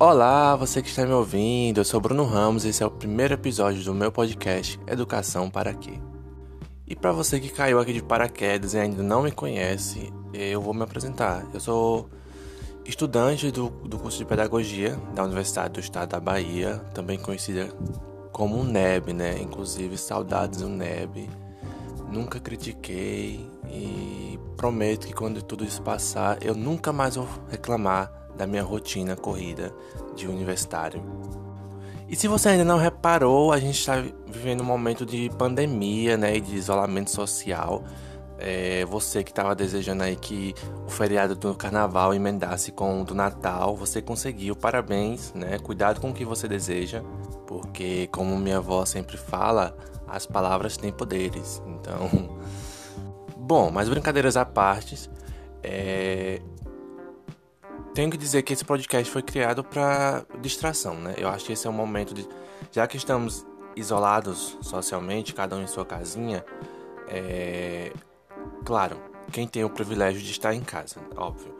Olá, você que está me ouvindo, eu sou Bruno Ramos e esse é o primeiro episódio do meu podcast Educação para Quê? E para você que caiu aqui de paraquedas e ainda não me conhece, eu vou me apresentar. Eu sou estudante do, do curso de Pedagogia da Universidade do Estado da Bahia, também conhecida como NEB, né? Inclusive, saudades do NEB. Nunca critiquei e prometo que quando tudo isso passar, eu nunca mais vou reclamar da minha rotina corrida de universitário. E se você ainda não reparou, a gente está vivendo um momento de pandemia, né, e de isolamento social. É, você que estava desejando aí que o feriado do Carnaval emendasse com o do Natal, você conseguiu, parabéns, né? Cuidado com o que você deseja, porque como minha avó sempre fala, as palavras têm poderes. Então, bom, mas brincadeiras à parte, é, tenho que dizer que esse podcast foi criado para distração, né? Eu acho que esse é um momento de. Já que estamos isolados socialmente, cada um em sua casinha, é. Claro, quem tem o privilégio de estar em casa, óbvio.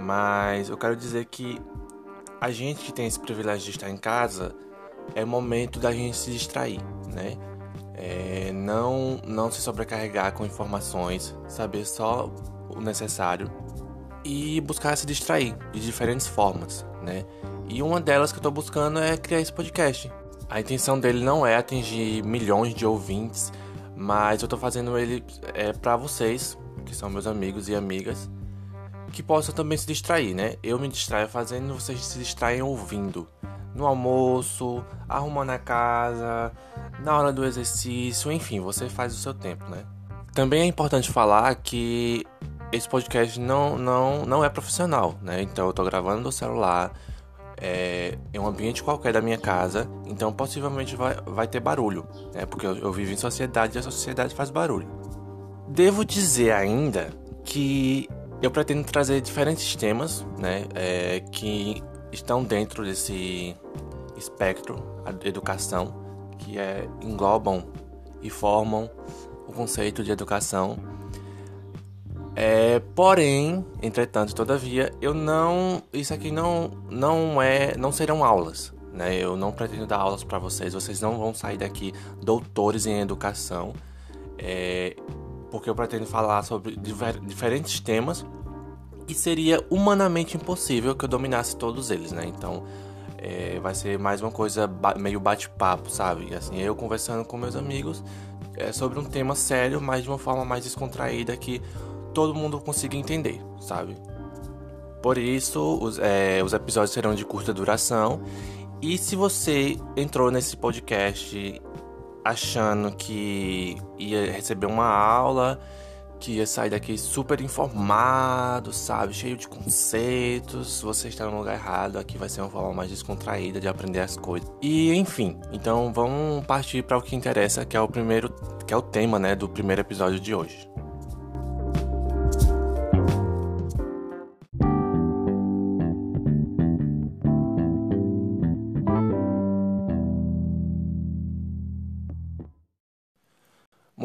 Mas eu quero dizer que a gente que tem esse privilégio de estar em casa é momento da gente se distrair, né? É, não, não se sobrecarregar com informações, saber só o necessário e buscar se distrair de diferentes formas, né? E uma delas que eu tô buscando é criar esse podcast. A intenção dele não é atingir milhões de ouvintes, mas eu tô fazendo ele é, para vocês, que são meus amigos e amigas, que possam também se distrair, né? Eu me distraio fazendo, vocês se distraem ouvindo. No almoço, arrumando a casa, na hora do exercício, enfim, você faz o seu tempo, né? Também é importante falar que esse podcast não, não, não é profissional, né? Então eu tô gravando no celular, é, em um ambiente qualquer da minha casa, então possivelmente vai, vai ter barulho, né? Porque eu, eu vivo em sociedade e a sociedade faz barulho. Devo dizer ainda que eu pretendo trazer diferentes temas, né? É, que estão dentro desse espectro de educação, que é, englobam e formam o conceito de educação é, porém, entretanto, todavia, eu não, isso aqui não, não é, não serão aulas, né? Eu não pretendo dar aulas para vocês. Vocês não vão sair daqui doutores em educação, é, porque eu pretendo falar sobre diver, diferentes temas e seria humanamente impossível que eu dominasse todos eles, né? Então, é, vai ser mais uma coisa meio bate-papo, sabe? Assim, eu conversando com meus amigos é, sobre um tema sério, mas de uma forma mais descontraída que todo mundo consiga entender, sabe? Por isso, os, é, os episódios serão de curta duração. E se você entrou nesse podcast achando que ia receber uma aula, que ia sair daqui super informado, sabe? Cheio de conceitos, você está no lugar errado. Aqui vai ser uma forma mais descontraída de aprender as coisas. E enfim, então vamos partir para o que interessa, que é o primeiro, que é o tema, né, do primeiro episódio de hoje.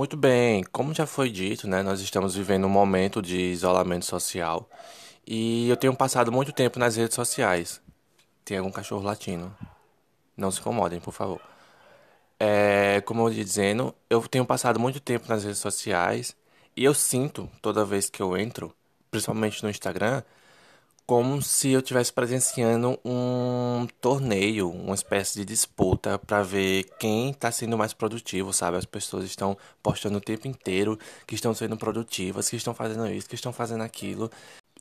Muito bem, como já foi dito, né, nós estamos vivendo um momento de isolamento social e eu tenho passado muito tempo nas redes sociais. Tem algum cachorro latino? Não se incomodem, por favor. É, como eu ia dizendo, eu tenho passado muito tempo nas redes sociais e eu sinto toda vez que eu entro, principalmente no Instagram, como se eu estivesse presenciando um torneio, uma espécie de disputa para ver quem está sendo mais produtivo, sabe? As pessoas estão postando o tempo inteiro que estão sendo produtivas, que estão fazendo isso, que estão fazendo aquilo.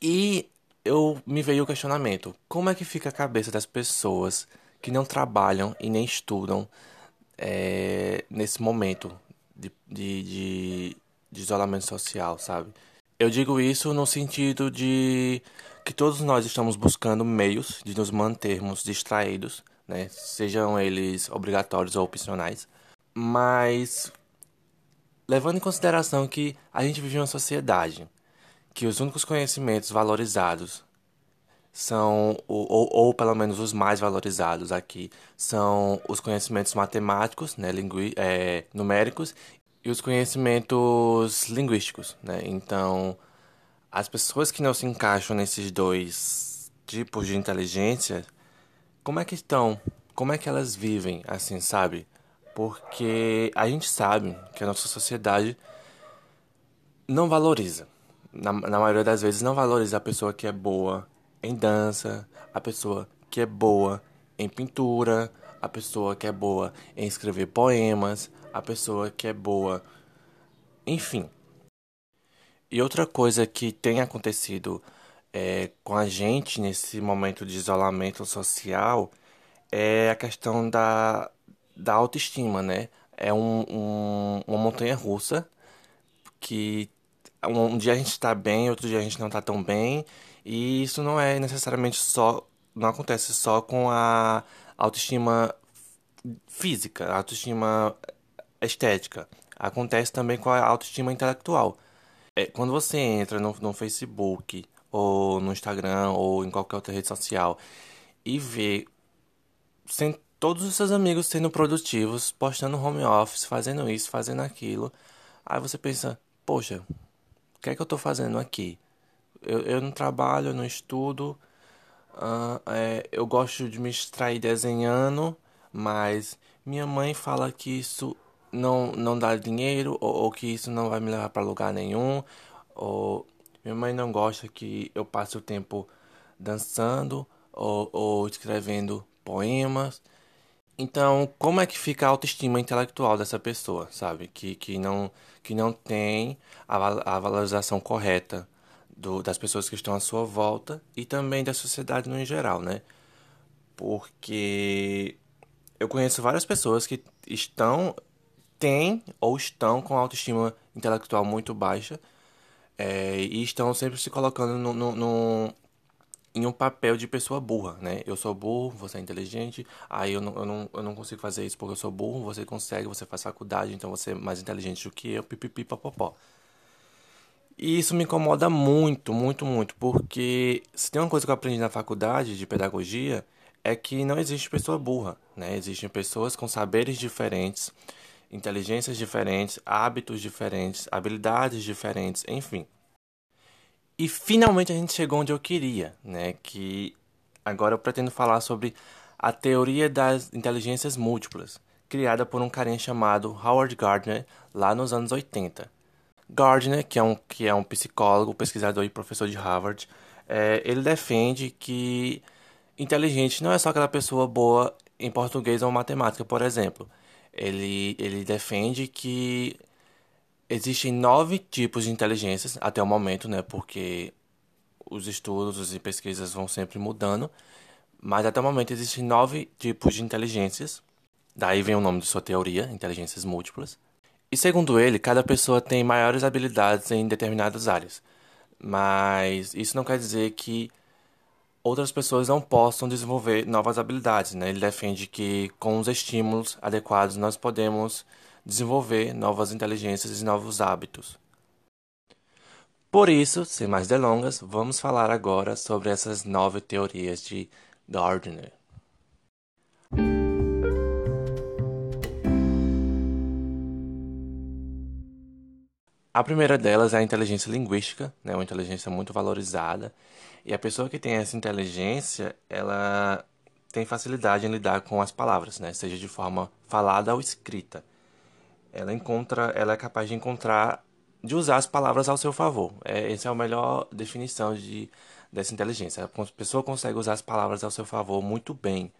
E eu me veio o questionamento: como é que fica a cabeça das pessoas que não trabalham e nem estudam é, nesse momento de, de, de, de isolamento social, sabe? Eu digo isso no sentido de que todos nós estamos buscando meios de nos mantermos distraídos, né? sejam eles obrigatórios ou opcionais, mas levando em consideração que a gente vive em uma sociedade que os únicos conhecimentos valorizados são, ou, ou, pelo menos os mais valorizados aqui, são os conhecimentos matemáticos, né, lingui é, numéricos, e os conhecimentos linguísticos. Né? Então, as pessoas que não se encaixam nesses dois tipos de inteligência como é que estão, como é que elas vivem, assim, sabe? Porque a gente sabe que a nossa sociedade não valoriza. Na, na maioria das vezes, não valoriza a pessoa que é boa em dança, a pessoa que é boa em pintura, a pessoa que é boa em escrever poemas, a pessoa que é boa. Enfim. E outra coisa que tem acontecido é, com a gente nesse momento de isolamento social é a questão da, da autoestima, né? É um, um, uma montanha russa que um, um dia a gente está bem, outro dia a gente não está tão bem, e isso não é necessariamente só, não acontece só com a autoestima física, a autoestima estética, acontece também com a autoestima intelectual. É, quando você entra no, no Facebook ou no Instagram ou em qualquer outra rede social e vê sem todos os seus amigos sendo produtivos, postando home office, fazendo isso, fazendo aquilo, aí você pensa, poxa, o que é que eu estou fazendo aqui? Eu, eu não trabalho, eu não estudo, uh, é, eu gosto de me extrair desenhando, mas minha mãe fala que isso não, não dá dinheiro ou, ou que isso não vai me levar para lugar nenhum, ou minha mãe não gosta que eu passe o tempo dançando ou, ou escrevendo poemas. Então, como é que fica a autoestima intelectual dessa pessoa, sabe? Que, que, não, que não tem a, a valorização correta do, das pessoas que estão à sua volta e também da sociedade no geral, né? Porque eu conheço várias pessoas que estão, têm ou estão com autoestima intelectual muito baixa é, e estão sempre se colocando no, no, no, em um papel de pessoa burra, né? Eu sou burro, você é inteligente, aí eu não, eu, não, eu não consigo fazer isso porque eu sou burro, você consegue, você faz faculdade, então você é mais inteligente do que eu, pipipi, popopó. E isso me incomoda muito, muito, muito, porque se tem uma coisa que eu aprendi na faculdade de pedagogia, é que não existe pessoa burra, né? Existem pessoas com saberes diferentes, inteligências diferentes, hábitos diferentes, habilidades diferentes, enfim. E finalmente a gente chegou onde eu queria, né? Que agora eu pretendo falar sobre a teoria das inteligências múltiplas, criada por um carinha chamado Howard Gardner lá nos anos 80. Gardner, que é um, que é um psicólogo, pesquisador e professor de Harvard, é, ele defende que inteligente não é só aquela pessoa boa em português ou matemática, por exemplo. Ele, ele defende que existem nove tipos de inteligências até o momento, né? Porque os estudos e pesquisas vão sempre mudando. Mas até o momento existem nove tipos de inteligências. Daí vem o nome de sua teoria, inteligências múltiplas. E segundo ele, cada pessoa tem maiores habilidades em determinadas áreas. Mas isso não quer dizer que outras pessoas não possam desenvolver novas habilidades. Né? Ele defende que com os estímulos adequados nós podemos desenvolver novas inteligências e novos hábitos. Por isso, sem mais delongas, vamos falar agora sobre essas nove teorias de Gardner. A primeira delas é a inteligência linguística, né, uma inteligência muito valorizada. E a pessoa que tem essa inteligência, ela tem facilidade em lidar com as palavras, né, seja de forma falada ou escrita. Ela encontra, ela é capaz de encontrar, de usar as palavras ao seu favor. É, essa é a melhor definição de dessa inteligência. A pessoa consegue usar as palavras ao seu favor muito bem.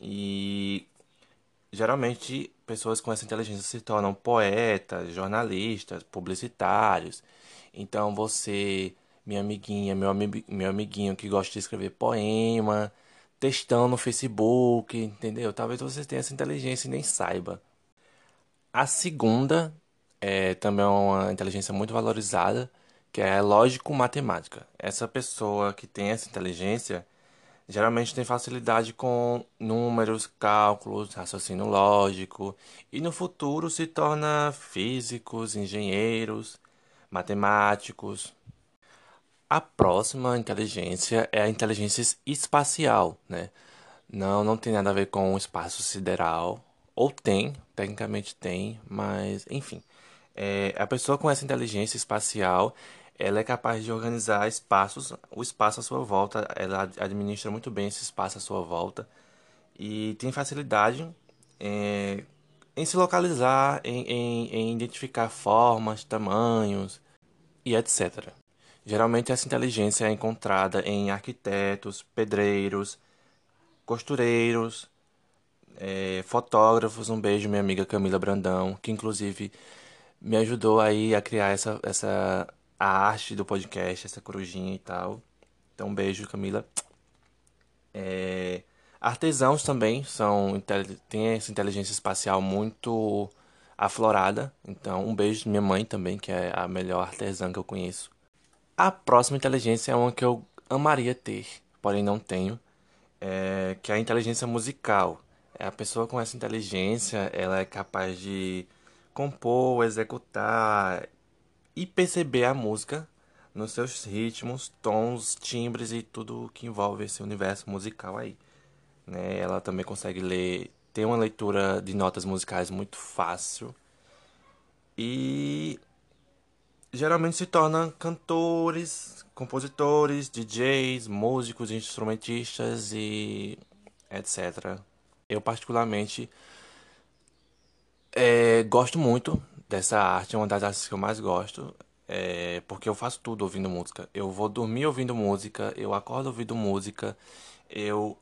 E geralmente pessoas com essa inteligência se tornam poetas, jornalistas, publicitários. Então você, minha amiguinha, meu, ami meu amiguinho que gosta de escrever poema, textão no Facebook, entendeu? Talvez você tenha essa inteligência e nem saiba. A segunda é também uma inteligência muito valorizada, que é lógico-matemática. Essa pessoa que tem essa inteligência geralmente tem facilidade com números, cálculos, raciocínio lógico e no futuro se torna físicos, engenheiros, matemáticos. A próxima inteligência é a inteligência espacial, né? Não, não tem nada a ver com o espaço sideral, ou tem, tecnicamente tem, mas enfim. É, a pessoa com essa inteligência espacial, ela é capaz de organizar espaços, o espaço à sua volta, ela administra muito bem esse espaço à sua volta. e tem facilidade é, em se localizar, em, em, em identificar formas, tamanhos e etc. Geralmente essa inteligência é encontrada em arquitetos, pedreiros, costureiros, é, fotógrafos. Um beijo, minha amiga Camila Brandão, que inclusive me ajudou aí a criar essa, essa a arte do podcast, essa corujinha e tal. Então, um beijo, Camila. É, artesãos também são têm essa inteligência espacial muito aflorada. Então, um beijo minha mãe também, que é a melhor artesã que eu conheço. A próxima inteligência é uma que eu amaria ter, porém não tenho, é, que é a inteligência musical. É a pessoa com essa inteligência, ela é capaz de compor, executar e perceber a música nos seus ritmos, tons, timbres e tudo que envolve esse universo musical aí. Né? Ela também consegue ler, tem uma leitura de notas musicais muito fácil e geralmente se torna cantores, compositores, DJs, músicos, instrumentistas e etc. Eu particularmente é, gosto muito dessa arte, é uma das artes que eu mais gosto, é, porque eu faço tudo ouvindo música. Eu vou dormir ouvindo música, eu acordo ouvindo música, eu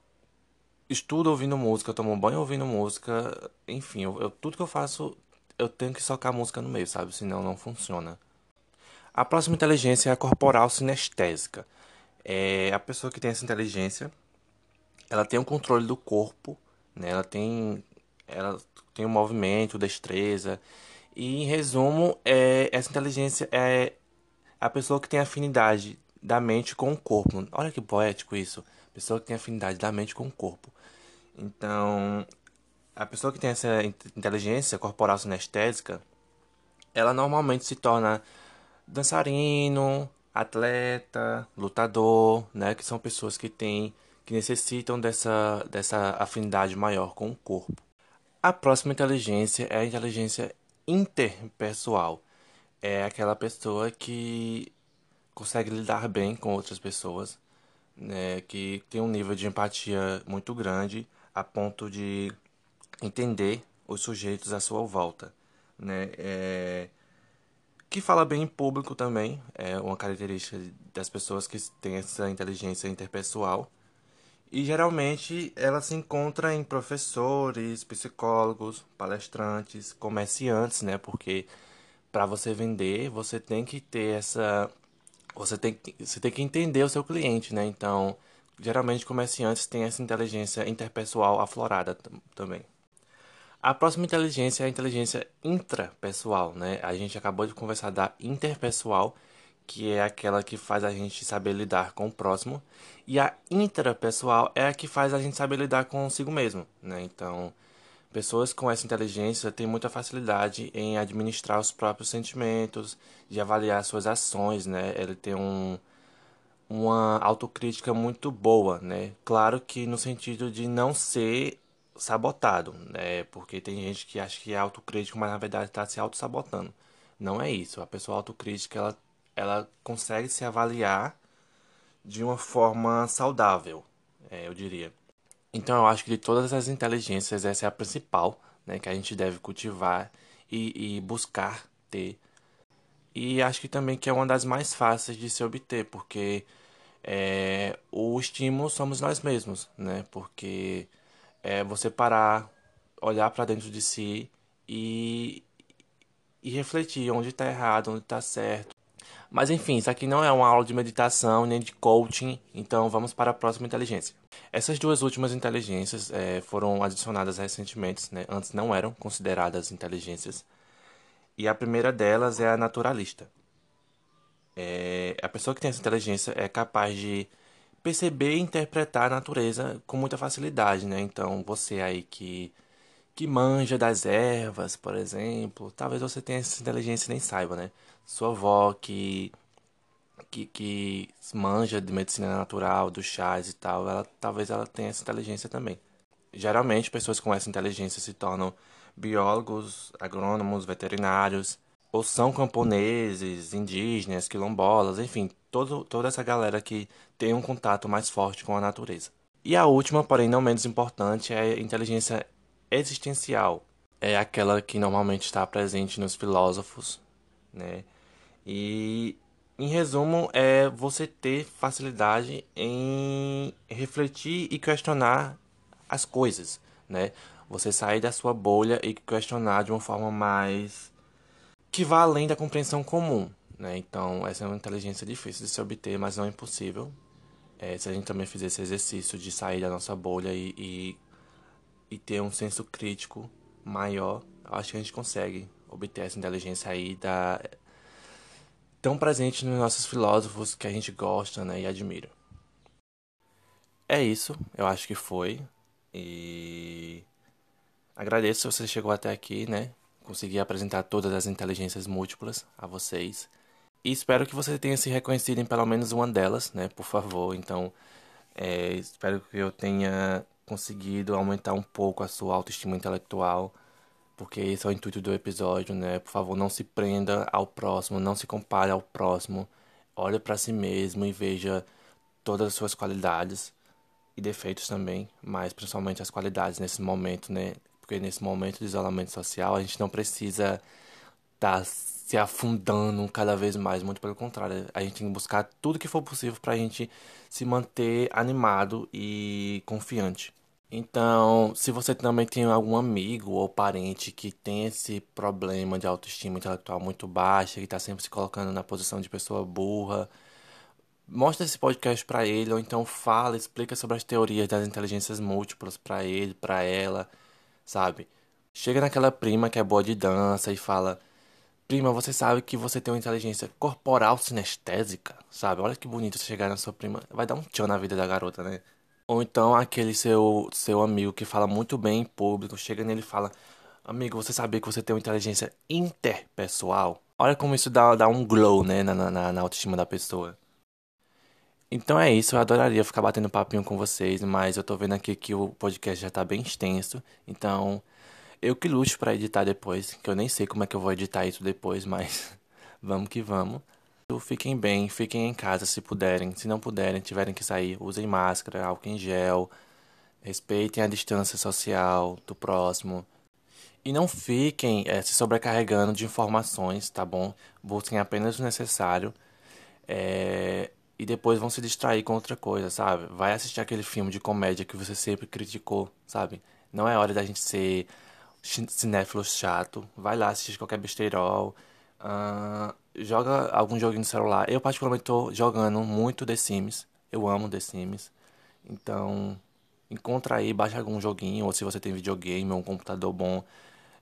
estudo ouvindo música, eu tomo banho ouvindo música, enfim, eu, eu, tudo que eu faço eu tenho que socar música no meio, sabe? Senão não funciona. A próxima inteligência é a corporal sinestésica. É a pessoa que tem essa inteligência, ela tem o controle do corpo, né? Ela tem ela tem o um movimento, destreza. E em resumo, é, essa inteligência é a pessoa que tem afinidade da mente com o corpo. Olha que poético isso. Pessoa que tem afinidade da mente com o corpo. Então, a pessoa que tem essa inteligência corporal sinestésica, ela normalmente se torna dançarino, atleta, lutador, né, que são pessoas que têm que necessitam dessa dessa afinidade maior com o corpo. A próxima inteligência é a inteligência interpessoal. É aquela pessoa que consegue lidar bem com outras pessoas, né, que tem um nível de empatia muito grande a ponto de entender os sujeitos à sua volta, né? É, que fala bem em público também, é uma característica das pessoas que têm essa inteligência interpessoal e geralmente ela se encontra em professores, psicólogos, palestrantes, comerciantes, né? Porque para você vender, você tem que ter essa você tem, você tem que entender o seu cliente, né? Então, geralmente comerciantes têm essa inteligência interpessoal aflorada também. A próxima inteligência é a inteligência intrapessoal, né? A gente acabou de conversar da interpessoal, que é aquela que faz a gente saber lidar com o próximo, e a intrapessoal é a que faz a gente saber lidar consigo mesmo, né? Então, pessoas com essa inteligência têm muita facilidade em administrar os próprios sentimentos, de avaliar suas ações, né? Ele tem um uma autocrítica muito boa, né? Claro que no sentido de não ser sabotado, né? Porque tem gente que acha que é autocrítico, mas na verdade está se auto-sabotando. Não é isso. A pessoa autocrítica, ela ela consegue se avaliar de uma forma saudável, é, eu diria. Então eu acho que de todas as inteligências essa é a principal, né, que a gente deve cultivar e, e buscar ter. E acho que também que é uma das mais fáceis de se obter, porque é, o estímulo somos nós mesmos, né? Porque é você parar, olhar para dentro de si e, e refletir onde está errado, onde está certo, mas enfim, isso aqui não é uma aula de meditação nem de coaching, então vamos para a próxima inteligência. Essas duas últimas inteligências é, foram adicionadas recentemente, né? antes não eram consideradas inteligências. E a primeira delas é a naturalista. É, a pessoa que tem essa inteligência é capaz de perceber e interpretar a natureza com muita facilidade, né? Então, você aí que que manja das ervas, por exemplo, talvez você tenha essa inteligência e nem saiba, né? Sua avó que, que, que manja de medicina natural, dos chás e tal, ela, talvez ela tenha essa inteligência também. Geralmente, pessoas com essa inteligência se tornam biólogos, agrônomos, veterinários, ou são camponeses, indígenas, quilombolas, enfim, todo, toda essa galera que tem um contato mais forte com a natureza. E a última, porém não menos importante, é a inteligência existencial. É aquela que normalmente está presente nos filósofos, né? E em resumo, é você ter facilidade em refletir e questionar as coisas, né? Você sair da sua bolha e questionar de uma forma mais que vá além da compreensão comum, né? Então, essa é uma inteligência difícil de se obter, mas não é impossível. É, se a gente também fizer esse exercício de sair da nossa bolha e, e, e ter um senso crítico maior, acho que a gente consegue obter essa inteligência aí da, tão presente nos nossos filósofos que a gente gosta né, e admira. É isso, eu acho que foi. E agradeço se você chegou até aqui, né? Consegui apresentar todas as inteligências múltiplas a vocês. E espero que você tenha se reconhecido em pelo menos uma delas, né? Por favor. Então, é, espero que eu tenha conseguido aumentar um pouco a sua autoestima intelectual, porque esse é o intuito do episódio, né? Por favor, não se prenda ao próximo, não se compare ao próximo. Olhe para si mesmo e veja todas as suas qualidades e defeitos também, mas principalmente as qualidades nesse momento, né? Porque nesse momento de isolamento social, a gente não precisa estar tá se afundando cada vez mais, muito pelo contrário, a gente tem que buscar tudo que for possível para a gente se manter animado e confiante. Então, se você também tem algum amigo ou parente que tem esse problema de autoestima intelectual muito baixa, que está sempre se colocando na posição de pessoa burra, mostra esse podcast para ele, ou então fala, explica sobre as teorias das inteligências múltiplas para ele, para ela, sabe? Chega naquela prima que é boa de dança e fala: Prima, você sabe que você tem uma inteligência corporal sinestésica, sabe? Olha que bonito você chegar na sua prima. Vai dar um tchan na vida da garota, né? Ou então aquele seu, seu amigo que fala muito bem em público, chega nele e fala: Amigo, você sabia que você tem uma inteligência interpessoal? Olha como isso dá, dá um glow, né, na, na, na autoestima da pessoa. Então é isso, eu adoraria ficar batendo papinho com vocês, mas eu tô vendo aqui que o podcast já tá bem extenso, então eu que luto para editar depois, que eu nem sei como é que eu vou editar isso depois, mas vamos que vamos. Fiquem bem, fiquem em casa se puderem. Se não puderem, tiverem que sair, usem máscara, álcool em gel, respeitem a distância social do próximo. E não fiquem é, se sobrecarregando de informações, tá bom? Busquem apenas o necessário. É, e depois vão se distrair com outra coisa, sabe? Vai assistir aquele filme de comédia que você sempre criticou, sabe? Não é hora da gente ser cinéfilo chato, vai lá assistir qualquer besteirol, uh, joga algum joguinho no celular. Eu particularmente tô jogando muito The Sims, eu amo The Sims, então encontra aí, baixa algum joguinho, ou se você tem videogame ou um computador bom,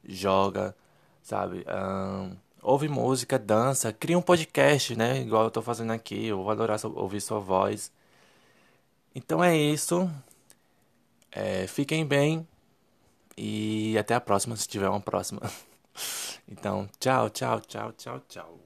joga, sabe? Uh, ouve música, dança, cria um podcast, né? Igual eu tô fazendo aqui, eu vou adorar ouvir sua voz. Então é isso. É, fiquem bem. E até a próxima, se tiver uma próxima. Então, tchau, tchau, tchau, tchau, tchau.